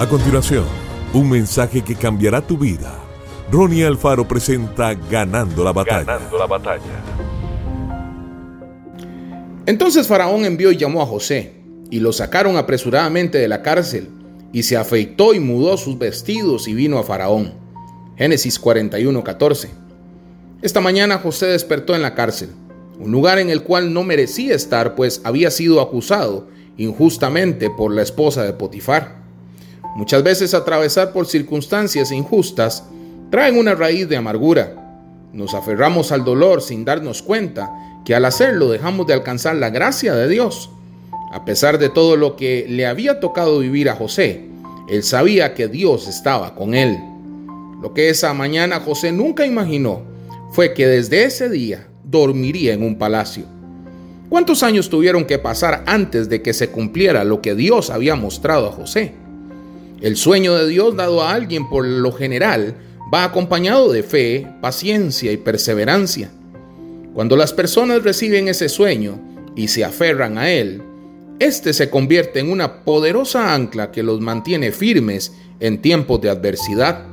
A continuación, un mensaje que cambiará tu vida. Ronnie Alfaro presenta Ganando la batalla. Ganando la batalla. Entonces Faraón envió y llamó a José, y lo sacaron apresuradamente de la cárcel, y se afeitó y mudó sus vestidos y vino a Faraón. Génesis 41, 14. Esta mañana José despertó en la cárcel, un lugar en el cual no merecía estar, pues había sido acusado injustamente por la esposa de Potifar. Muchas veces atravesar por circunstancias injustas traen una raíz de amargura. Nos aferramos al dolor sin darnos cuenta que al hacerlo dejamos de alcanzar la gracia de Dios. A pesar de todo lo que le había tocado vivir a José, él sabía que Dios estaba con él. Lo que esa mañana José nunca imaginó fue que desde ese día dormiría en un palacio. ¿Cuántos años tuvieron que pasar antes de que se cumpliera lo que Dios había mostrado a José? El sueño de Dios dado a alguien por lo general va acompañado de fe, paciencia y perseverancia. Cuando las personas reciben ese sueño y se aferran a él, éste se convierte en una poderosa ancla que los mantiene firmes en tiempos de adversidad.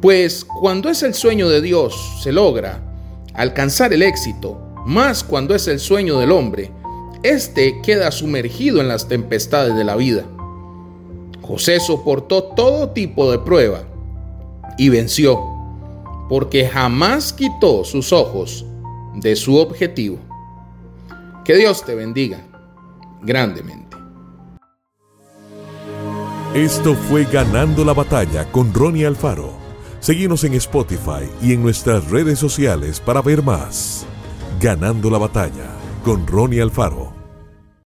Pues cuando es el sueño de Dios se logra alcanzar el éxito, más cuando es el sueño del hombre, éste queda sumergido en las tempestades de la vida. José soportó todo tipo de prueba y venció, porque jamás quitó sus ojos de su objetivo. Que Dios te bendiga grandemente. Esto fue Ganando la Batalla con Ronnie Alfaro. Seguimos en Spotify y en nuestras redes sociales para ver más. Ganando la Batalla con Ronnie Alfaro.